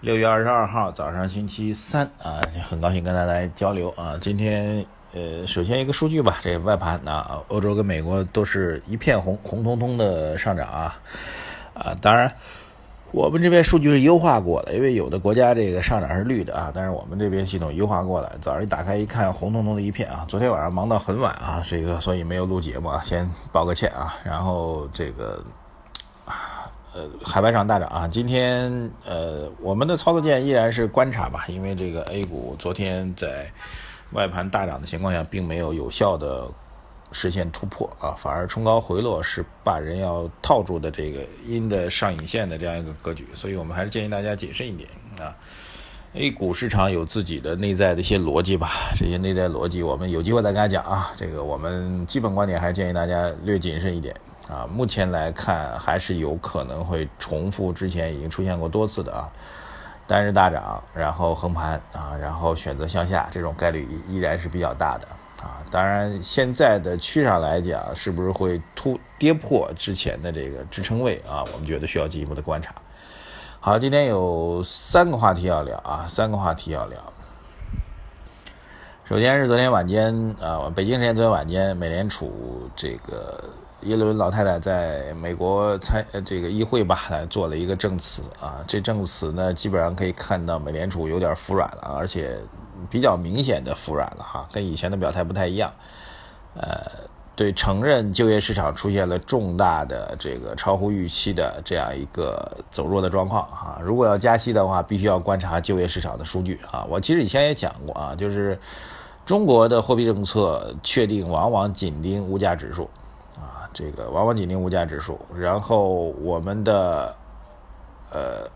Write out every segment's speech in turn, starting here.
六月二十二号早上，星期三啊，很高兴跟大家交流啊。今天呃，首先一个数据吧，这外盘啊，欧洲跟美国都是一片红，红彤彤的上涨啊啊。当然，我们这边数据是优化过的，因为有的国家这个上涨是绿的啊，但是我们这边系统优化过来，早上一打开一看，红彤彤的一片啊。昨天晚上忙到很晚啊，这个所以没有录节目啊，先道个歉啊。然后这个。海外上大涨啊！今天呃，我们的操作键依然是观察吧，因为这个 A 股昨天在外盘大涨的情况下，并没有有效的实现突破啊，反而冲高回落是把人要套住的这个阴的上影线的这样一个格局，所以我们还是建议大家谨慎一点啊。A 股市场有自己的内在的一些逻辑吧，这些内在逻辑我们有机会再跟大家讲啊。这个我们基本观点还是建议大家略谨慎一点。啊，目前来看还是有可能会重复之前已经出现过多次的啊，单日大涨，然后横盘啊，然后选择向下，这种概率依然是比较大的啊。当然，现在的趋势上来讲，是不是会突跌破之前的这个支撑位啊？我们觉得需要进一步的观察。好，今天有三个话题要聊啊，三个话题要聊。首先是昨天晚间啊，北京时间昨天晚间，美联储这个。耶伦老太太在美国参呃这个议会吧，来做了一个证词啊。这证词呢，基本上可以看到美联储有点服软了，而且比较明显的服软了哈，跟以前的表态不太一样。呃，对，承认就业市场出现了重大的这个超乎预期的这样一个走弱的状况哈。如果要加息的话，必须要观察就业市场的数据啊。我其实以前也讲过啊，就是中国的货币政策确定往往紧盯物价指数。这个往往紧盯物价指数，然后我们的呃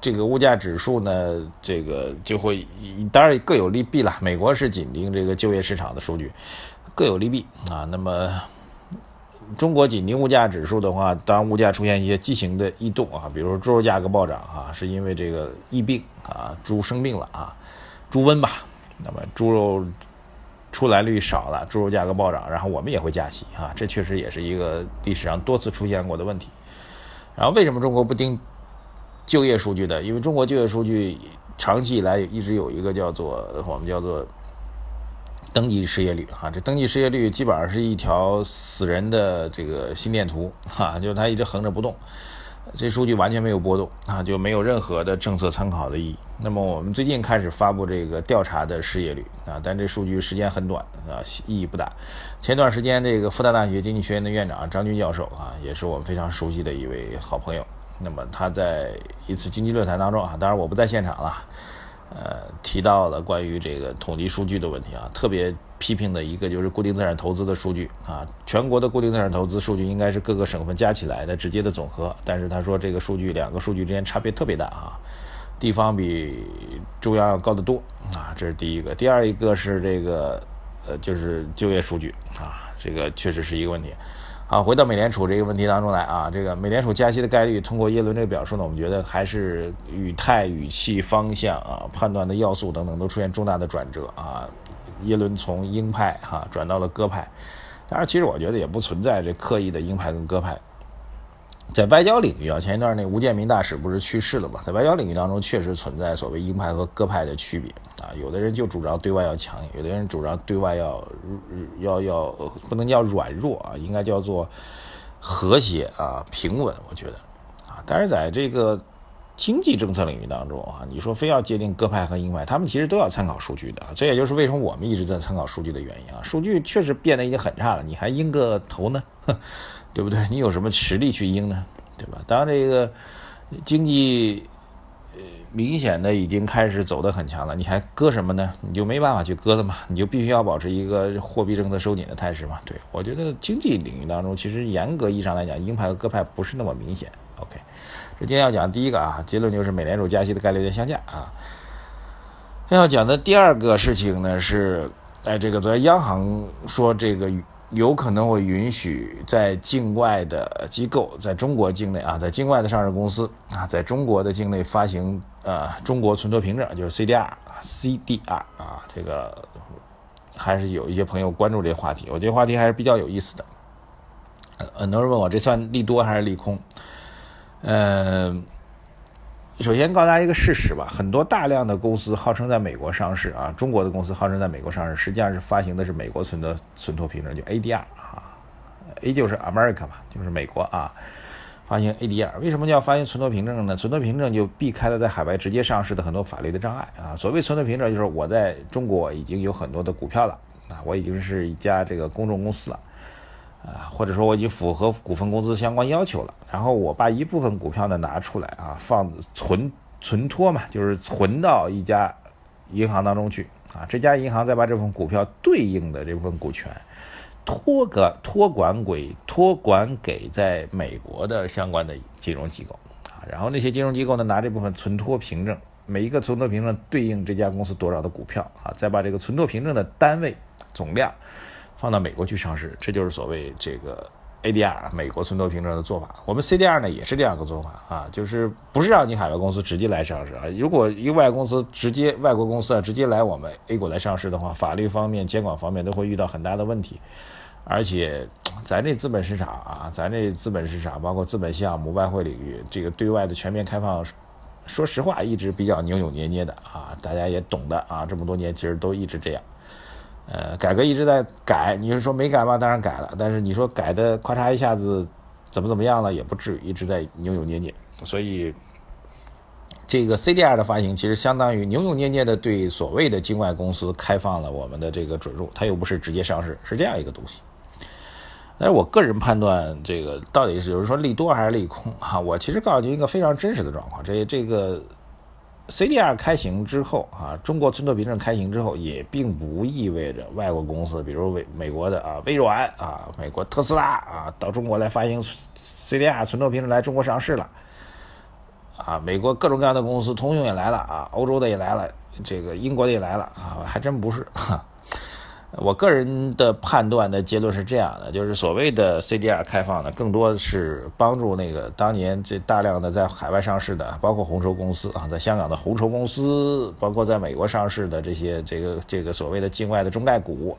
这个物价指数呢，这个就会当然各有利弊了。美国是紧盯这个就业市场的数据，各有利弊啊。那么中国紧盯物价指数的话，当物价出现一些畸形的异动啊，比如说猪肉价格暴涨啊，是因为这个疫病啊，猪生病了啊，猪瘟吧，那么猪肉。出栏率少了，猪肉价格暴涨，然后我们也会加息啊，这确实也是一个历史上多次出现过的问题。然后为什么中国不盯就业数据的？因为中国就业数据长期以来一直有一个叫做我们叫做登记失业率啊，这登记失业率基本上是一条死人的这个心电图哈，就是它一直横着不动。这数据完全没有波动啊，就没有任何的政策参考的意义。那么我们最近开始发布这个调查的失业率啊，但这数据时间很短啊，意义不大。前段时间这个复旦大学经济学院的院长张军教授啊，也是我们非常熟悉的一位好朋友。那么他在一次经济论坛当中啊，当然我不在现场了。呃，提到了关于这个统计数据的问题啊，特别批评的一个就是固定资产投资的数据啊，全国的固定资产投资数据应该是各个省份加起来的直接的总和，但是他说这个数据两个数据之间差别特别大啊，地方比中央要高得多啊，这是第一个，第二一个是这个呃就是就业数据啊，这个确实是一个问题。好，回到美联储这个问题当中来啊，这个美联储加息的概率，通过耶伦这个表述呢，我们觉得还是语态、语气、方向啊，判断的要素等等都出现重大的转折啊。耶伦从鹰派哈转到了鸽派，当然，其实我觉得也不存在这刻意的鹰派跟鸽派。在外交领域啊，前一段那吴建民大使不是去世了吗？在外交领域当中，确实存在所谓鹰派和鸽派的区别啊。有的人就主张对外要强硬，有的人主张对外要要要不能叫软弱啊，应该叫做和谐啊、平稳。我觉得啊，但是在这个经济政策领域当中啊，你说非要界定鸽派和鹰派，他们其实都要参考数据的。这也就是为什么我们一直在参考数据的原因啊。数据确实变得已经很差了，你还鹰个头呢？对不对？你有什么实力去鹰呢？对吧？当这个经济呃明显的已经开始走得很强了，你还割什么呢？你就没办法去割了嘛？你就必须要保持一个货币政策收紧的态势嘛？对我觉得经济领域当中，其实严格意义上来讲，鹰派和鸽派不是那么明显。这今天要讲第一个啊，结论就是美联储加息的概率在下降啊。要讲的第二个事情呢是，哎，这个昨天央行说这个有可能会允许在境外的机构在中国境内啊，在境外的上市公司啊，在中国的境内发行呃中国存托凭证，就是 CDR，CDR 啊，这个还是有一些朋友关注这个话题，我觉得话题还是比较有意思的。很多人问我这算利多还是利空？嗯。首先告诉大家一个事实吧，很多大量的公司号称在美国上市啊，中国的公司号称在美国上市，实际上是发行的是美国存的存托凭证，就 ADR 啊，A 就是 America 嘛，就是美国啊，发行 ADR。为什么叫发行存托凭证呢？存托凭证就避开了在海外直接上市的很多法律的障碍啊。所谓存托凭证，就是我在中国已经有很多的股票了啊，我已经是一家这个公众公司了。啊，或者说我已经符合股份公司相关要求了，然后我把一部分股票呢拿出来啊，放存存托嘛，就是存到一家银行当中去啊，这家银行再把这份股票对应的这部分股权托个托管给托管给在美国的相关的金融机构啊，然后那些金融机构呢拿这部分存托凭证，每一个存托凭证对应这家公司多少的股票啊，再把这个存托凭证的单位总量。放到美国去上市，这就是所谓这个 ADR 美国存托凭证的做法。我们 CDR 呢也是这样一个做法啊，就是不是让你海外公司直接来上市啊。如果一个外公司直接外国公司啊直接来我们 A 股来上市的话，法律方面、监管方面都会遇到很大的问题。而且咱这资本市场啊，咱这资本市场包括资本项目、外汇领域，这个对外的全面开放，说实话一直比较扭扭捏捏的啊。大家也懂的啊，这么多年其实都一直这样。呃，改革一直在改，你是说没改吗？当然改了，但是你说改的咔嚓一下子怎么怎么样了，也不至于一直在扭扭捏捏。所以，这个 CDR 的发行其实相当于扭扭捏捏的对所谓的境外公司开放了我们的这个准入，它又不是直接上市，是这样一个东西。但是我个人判断，这个到底是有人说利多还是利空啊？我其实告诉您一个非常真实的状况，这这个。CDR 开行之后啊，中国存托凭证开行之后，也并不意味着外国公司，比如美美国的啊微软啊，美国特斯拉啊，到中国来发行 CDR 存托凭证来中国上市了，啊，美国各种各样的公司，通用也来了啊，欧洲的也来了，这个英国的也来了啊，还真不是哈。我个人的判断的结论是这样的，就是所谓的 CDR 开放呢，更多是帮助那个当年这大量的在海外上市的，包括红筹公司啊，在香港的红筹公司，包括在美国上市的这些这个这个所谓的境外的中概股，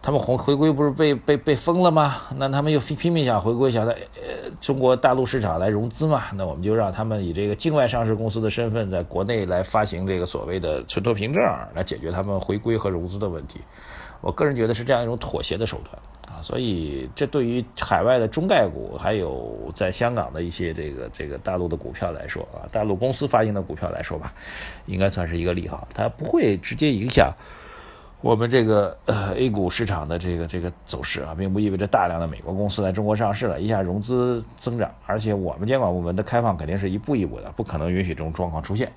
他们回回归不是被被被封了吗？那他们又拼命想回归，想在呃中国大陆市场来融资嘛？那我们就让他们以这个境外上市公司的身份，在国内来发行这个所谓的存托凭证，来解决他们回归和融资的问题。我个人觉得是这样一种妥协的手段啊，所以这对于海外的中概股，还有在香港的一些这个这个大陆的股票来说啊，大陆公司发行的股票来说吧，应该算是一个利好，它不会直接影响我们这个呃 A 股市场的这个这个走势啊，并不意味着大量的美国公司在中国上市了，一下融资增长，而且我们监管部门的开放肯定是一步一步的，不可能允许这种状况出现。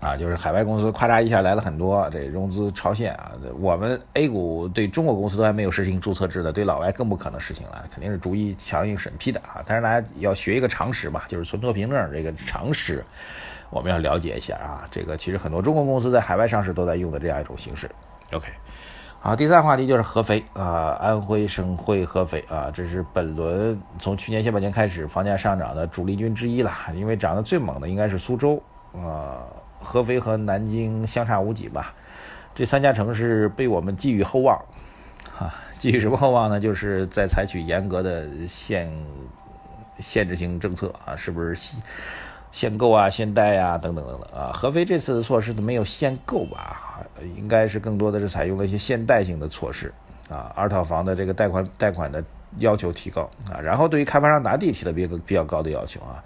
啊，就是海外公司咔嚓一下来了很多，这融资超限啊！我们 A 股对中国公司都还没有实行注册制的，对老外更不可能实行了，肯定是逐一强硬审批的啊！但是大家要学一个常识吧，就是存托凭证这个常识，我们要了解一下啊。这个其实很多中国公司在海外上市都在用的这样一种形式。OK，好，第三个话题就是合肥啊，安徽省会合肥啊，这是本轮从去年下半年开始房价上涨的主力军之一了，因为涨得最猛的应该是苏州啊。合肥和南京相差无几吧，这三家城市被我们寄予厚望，啊，寄予什么厚望呢？就是在采取严格的限限制性政策啊，是不是限购啊、限贷啊等等等等啊？合肥这次的措施没有限购吧？应该是更多的是采用了一些限贷性的措施啊，二套房的这个贷款贷款的要求提高啊，然后对于开发商拿地提了比比较高的要求啊。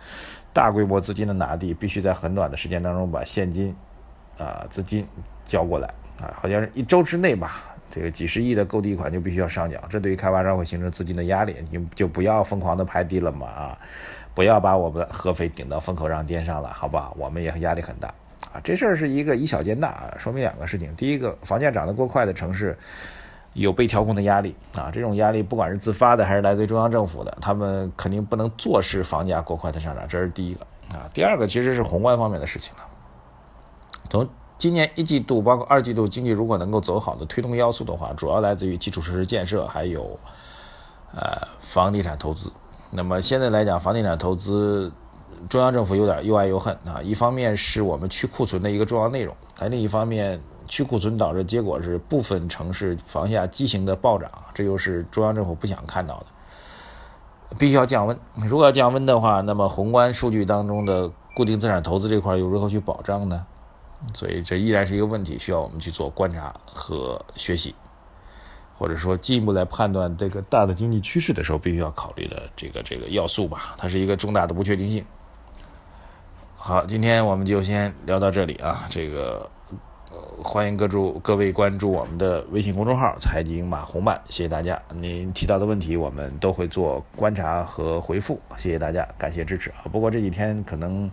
大规模资金的拿地，必须在很短的时间当中把现金，啊资金交过来啊，好像是一周之内吧，这个几十亿的购地款就必须要上缴，这对于开发商会形成资金的压力，你就不要疯狂的拍地了嘛啊，不要把我们合肥顶到风口浪尖上了，好不好？我们也压力很大啊，这事儿是一个以小见大啊，说明两个事情，第一个，房价涨得过快的城市。有被调控的压力啊，这种压力不管是自发的还是来自于中央政府的，他们肯定不能坐视房价过快的上涨，这是第一个啊。第二个其实是宏观方面的事情了。从今年一季度包括二季度经济如果能够走好的推动要素的话，主要来自于基础设施建设，还有呃房地产投资。那么现在来讲，房地产投资，中央政府有点又爱又恨啊。一方面是我们去库存的一个重要内容，但另一方面，去库存导致结果是部分城市房价畸形的暴涨，这又是中央政府不想看到的。必须要降温。如果要降温的话，那么宏观数据当中的固定资产投资这块又如何去保障呢？所以这依然是一个问题，需要我们去做观察和学习，或者说进一步来判断这个大的经济趋势的时候，必须要考虑的这个这个要素吧。它是一个重大的不确定性。好，今天我们就先聊到这里啊，这个。欢迎各注各位关注我们的微信公众号“财经马红漫”，谢谢大家。您提到的问题，我们都会做观察和回复。谢谢大家，感谢支持啊！不过这几天可能，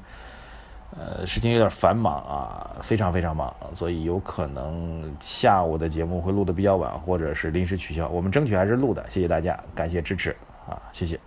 呃，事情有点繁忙啊，非常非常忙，所以有可能下午的节目会录的比较晚，或者是临时取消。我们争取还是录的。谢谢大家，感谢支持啊，谢谢。